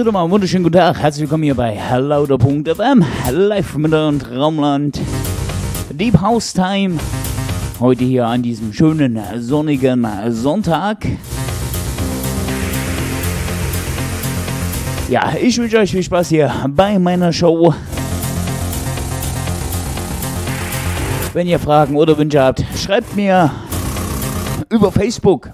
So, dann mal einen wunderschönen guten Tag. Herzlich willkommen hier bei Lauter.fm, live mit und Raumland. Deep House Time. Heute hier an diesem schönen sonnigen Sonntag. Ja, ich wünsche euch viel Spaß hier bei meiner Show. Wenn ihr Fragen oder Wünsche habt, schreibt mir über Facebook.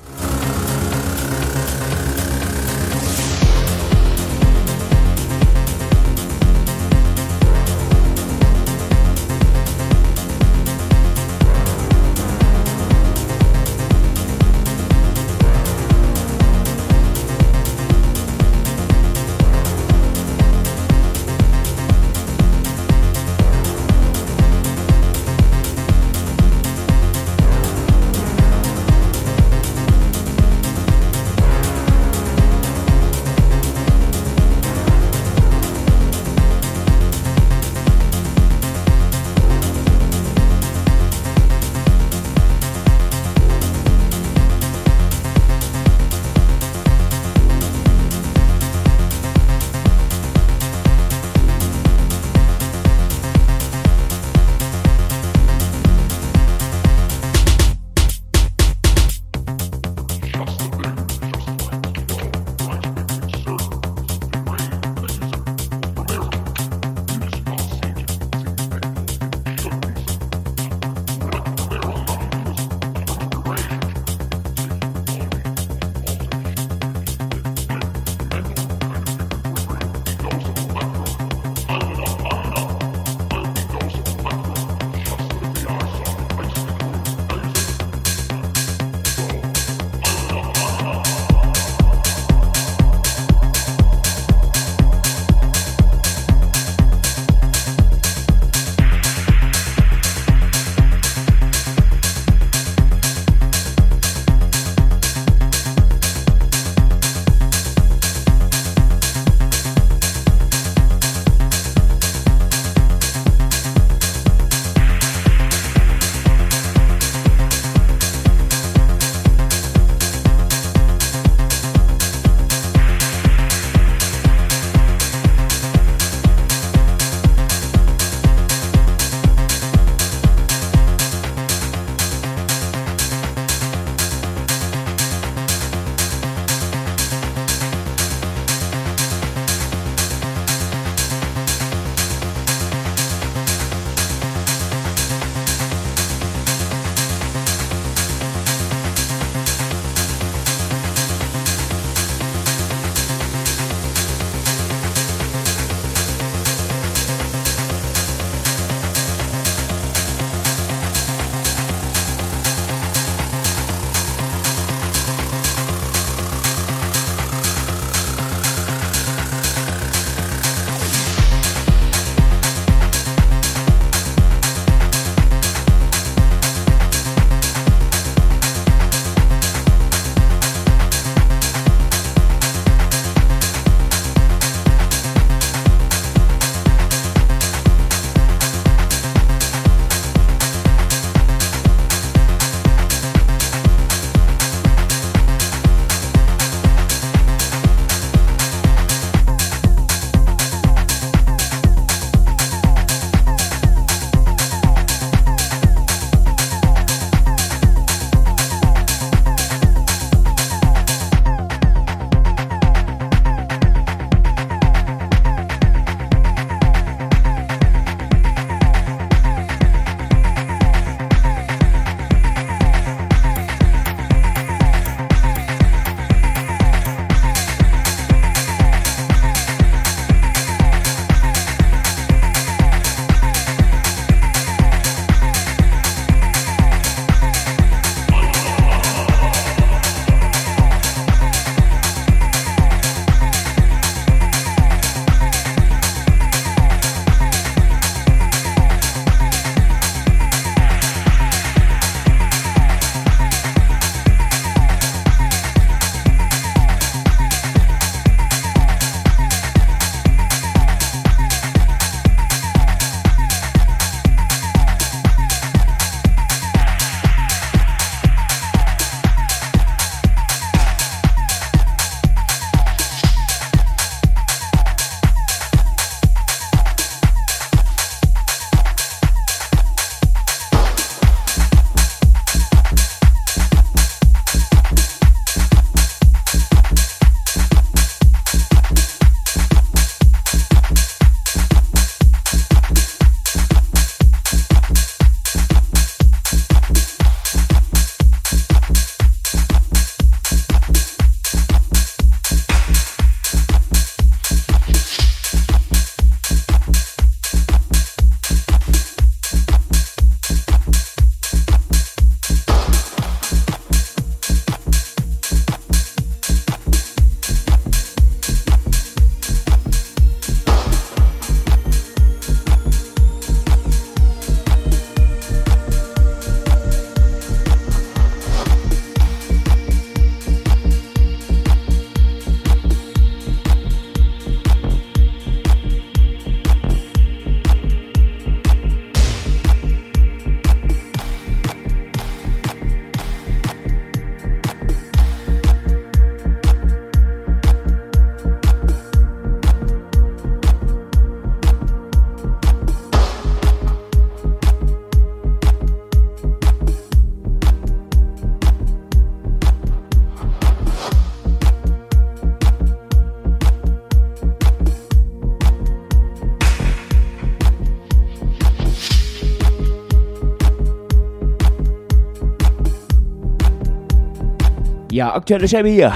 Ja, aktuelle Scheibe hier.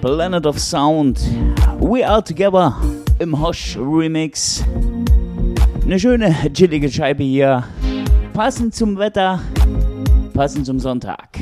Planet of Sound. We Are Together im Hosh Remix. Eine schöne, chillige Scheibe hier. Passend zum Wetter, passend zum Sonntag.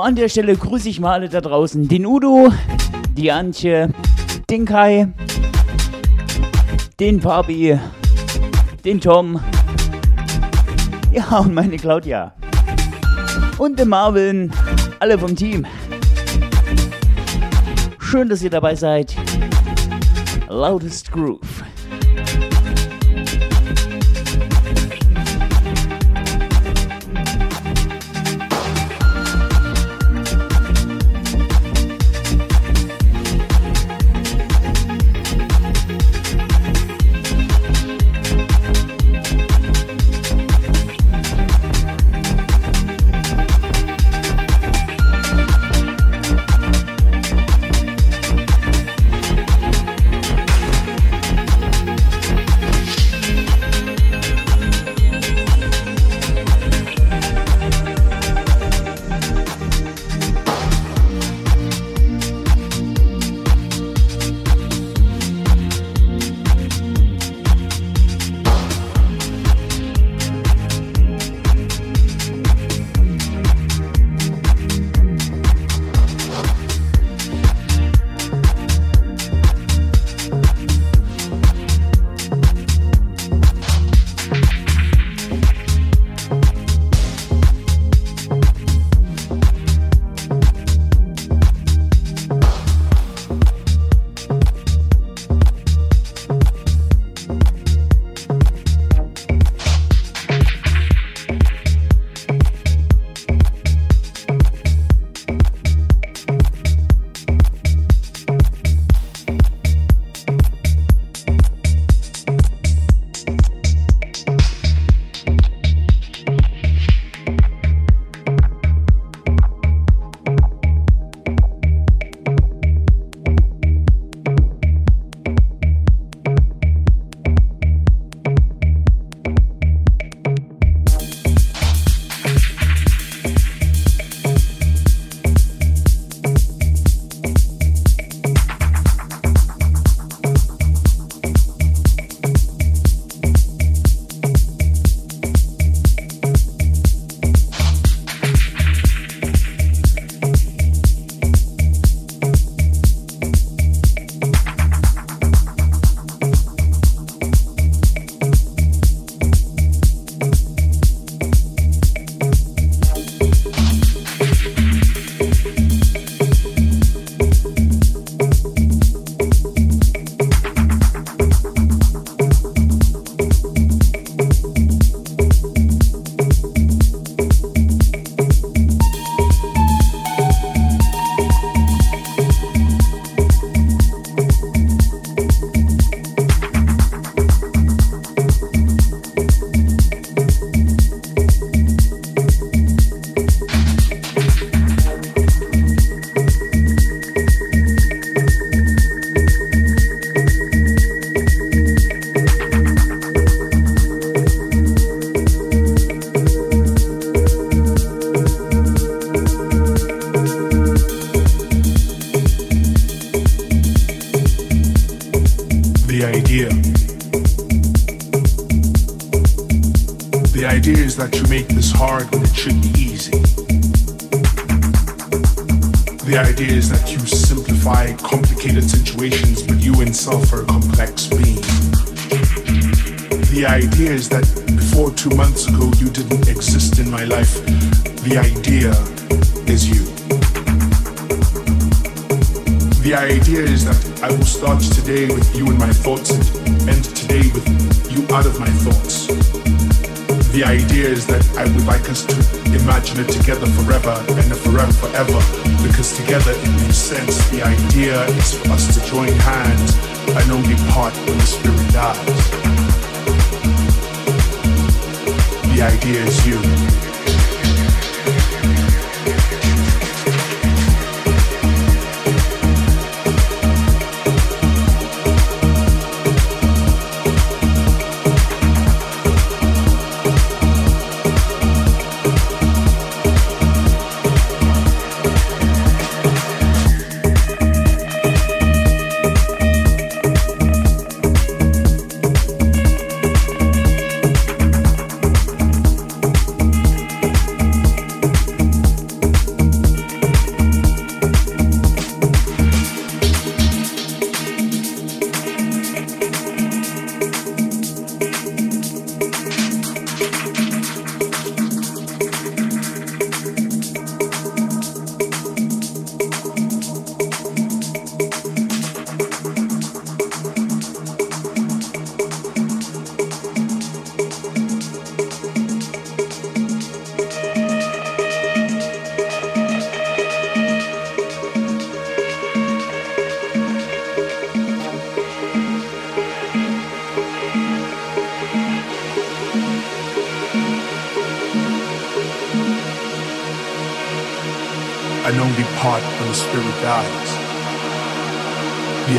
An der Stelle grüße ich mal alle da draußen. Den Udo, die Antje, den Kai, den Fabi, den Tom, ja und meine Claudia und den Marvin, alle vom Team. Schön, dass ihr dabei seid. Loudest Groove.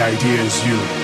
Idea is you.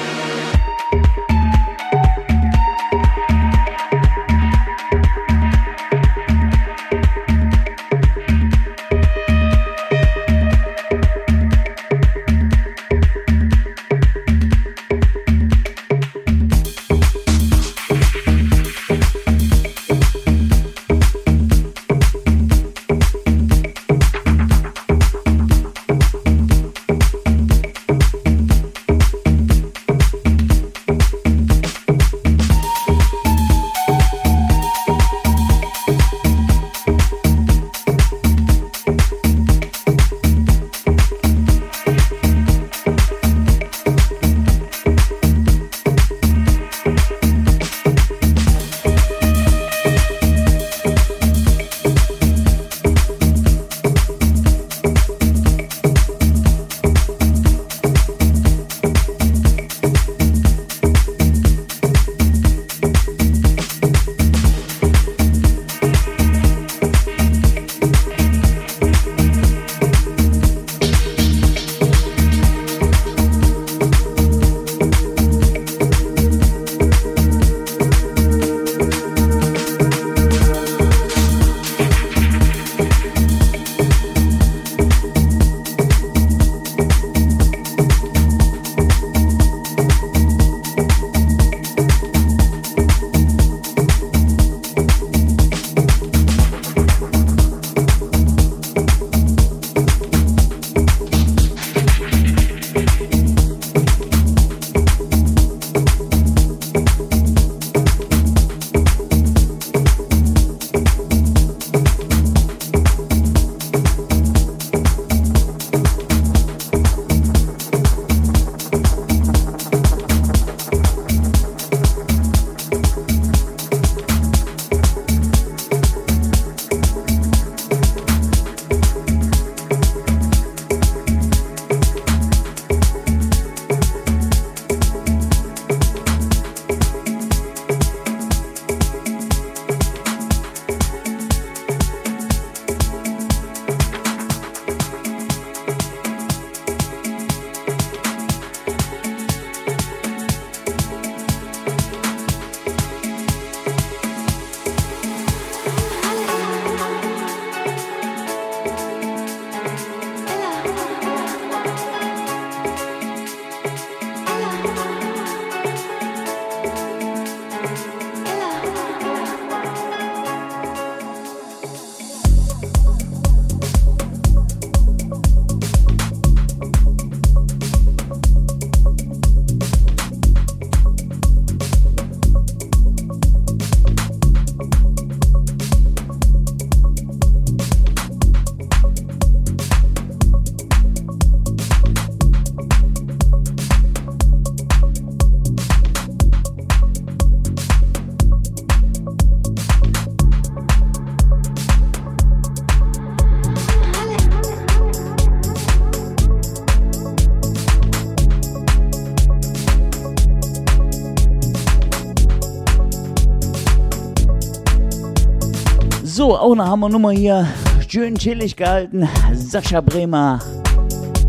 So, auch eine Hammernummer hier. Schön chillig gehalten. Sascha Bremer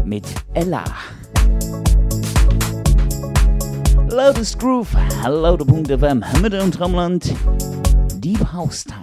mit Ella. Loudest Groove, lauter.fm, Mitte und Traumland, Deep House Time.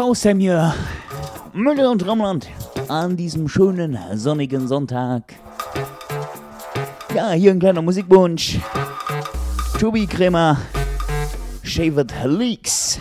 Pause hier. Müller und Raumland an diesem schönen sonnigen Sonntag. Ja, hier ein kleiner Musikwunsch. Tobi Kremer, Shaved Leaks.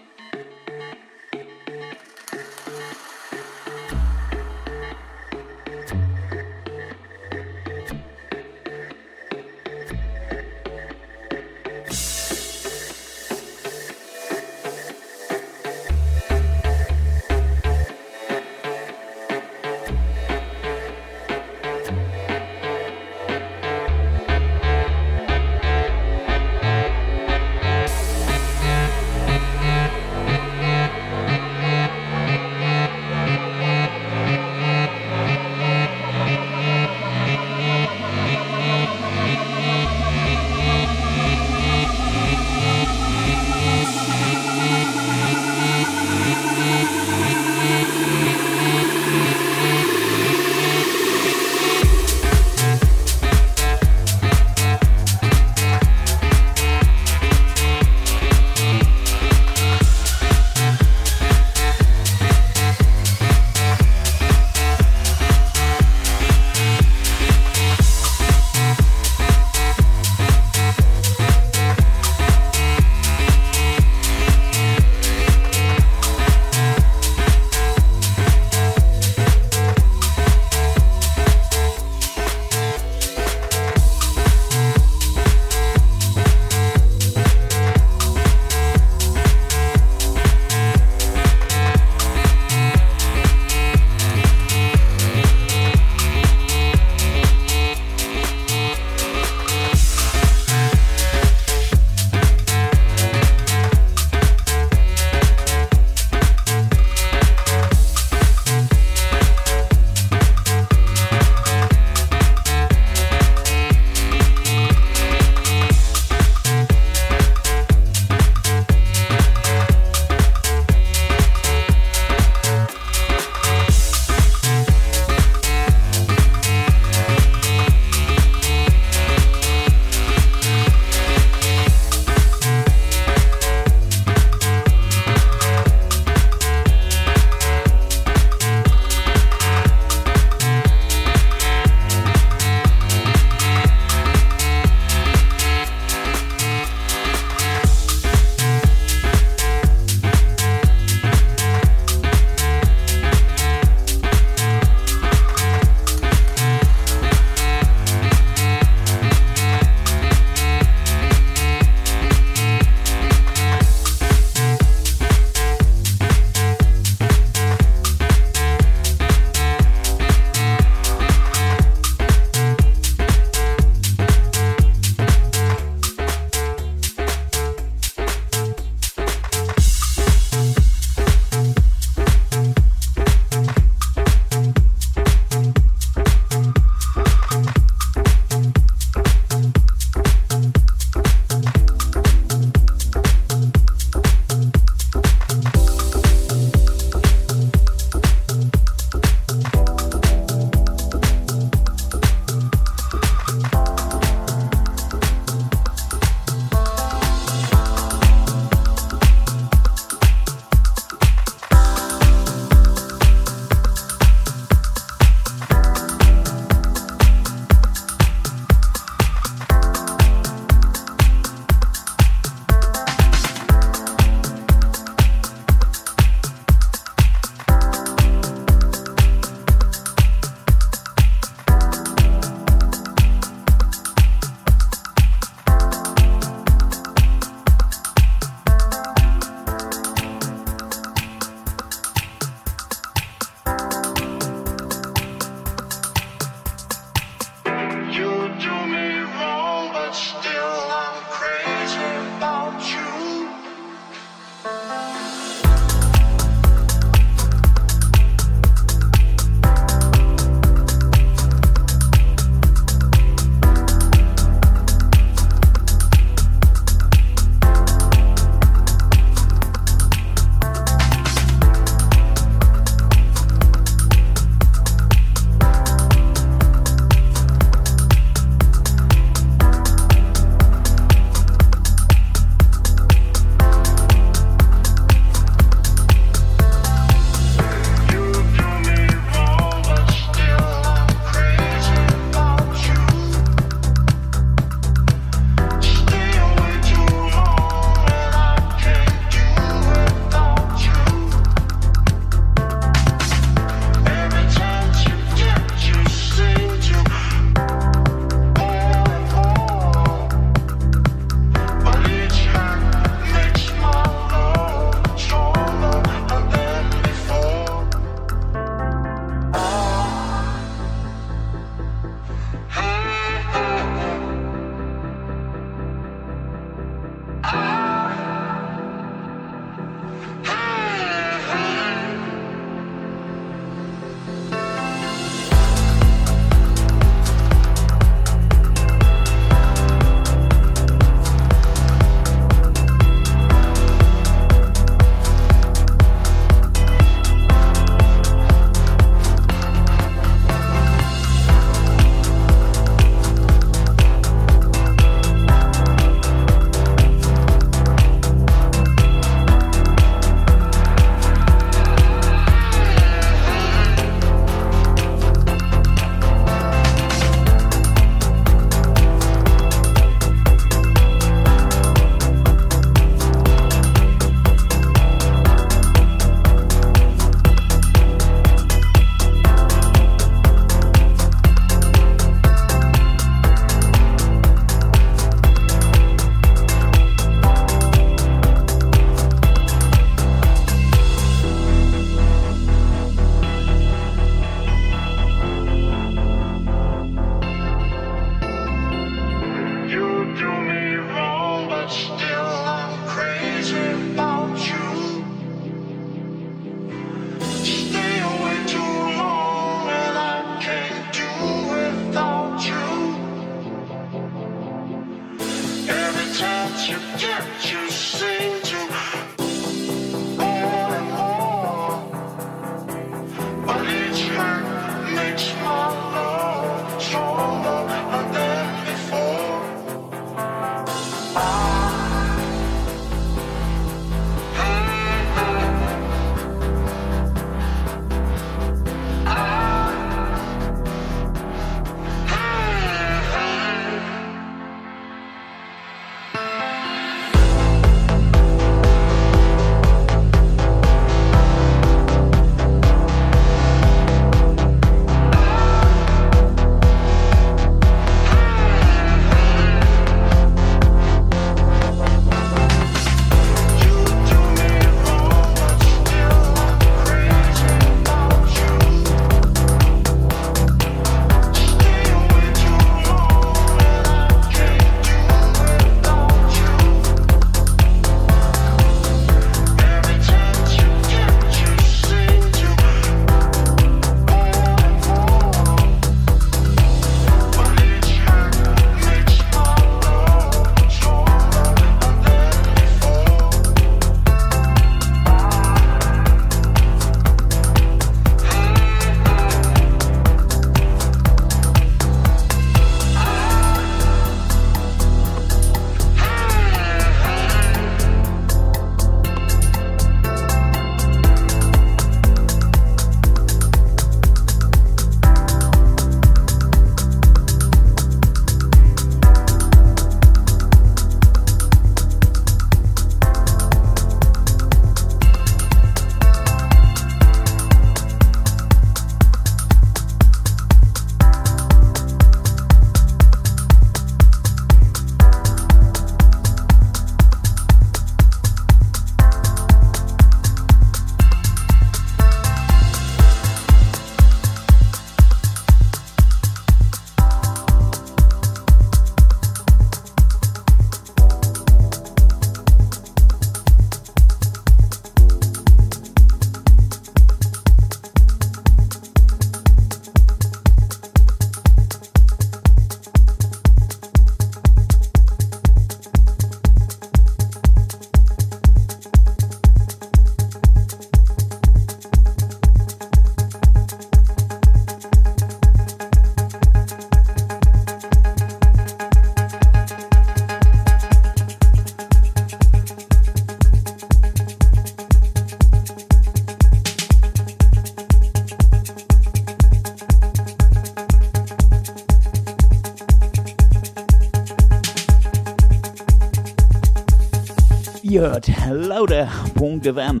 Lauder.fm.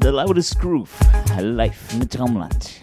The Loudest Groove. Live mit Traumland.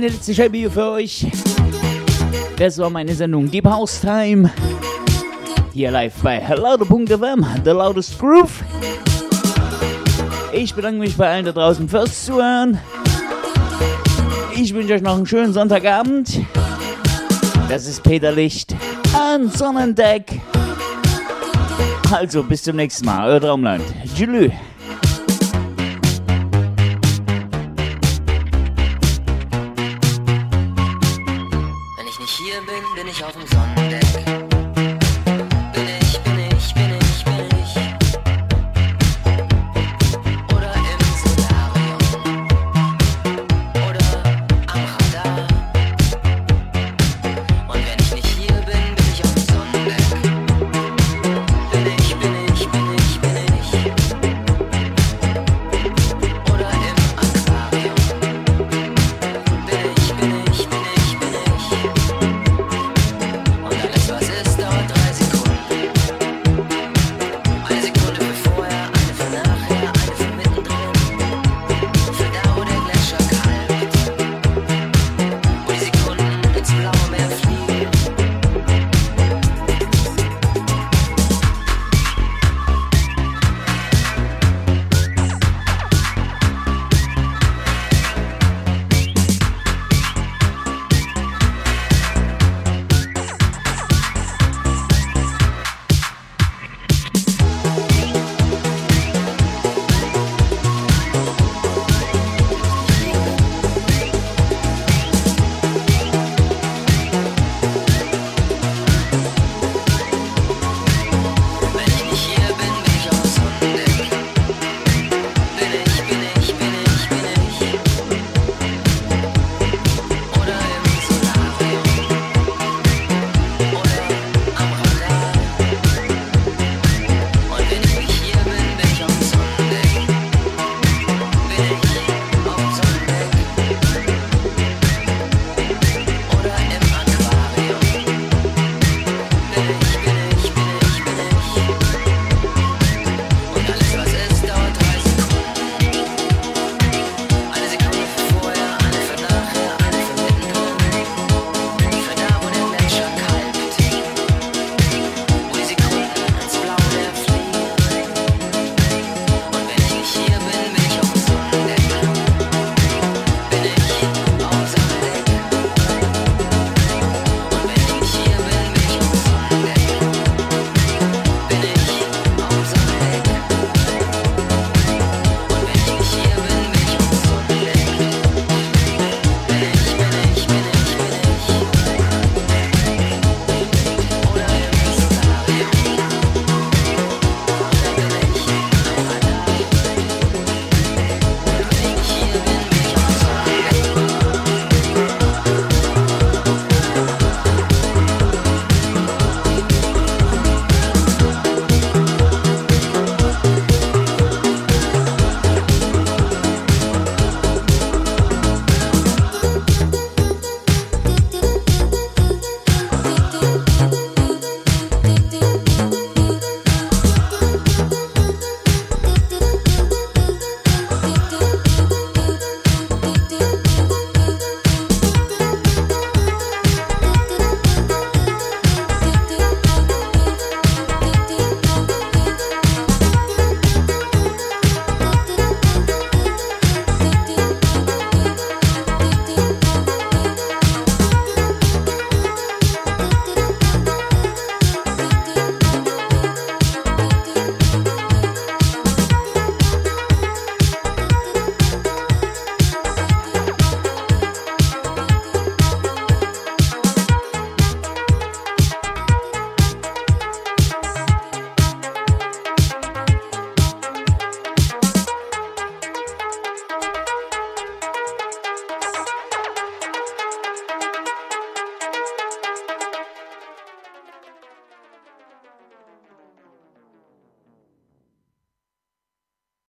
Meine letzte Scheibe hier für euch. Das war meine Sendung Deep House Time. Hier live bei laude.fm, The Loudest Groove. Ich bedanke mich bei allen da draußen fürs Zuhören. Ich wünsche euch noch einen schönen Sonntagabend. Das ist Peter Licht an Sonnendeck. Also bis zum nächsten Mal, euer Traumland. Tschüss.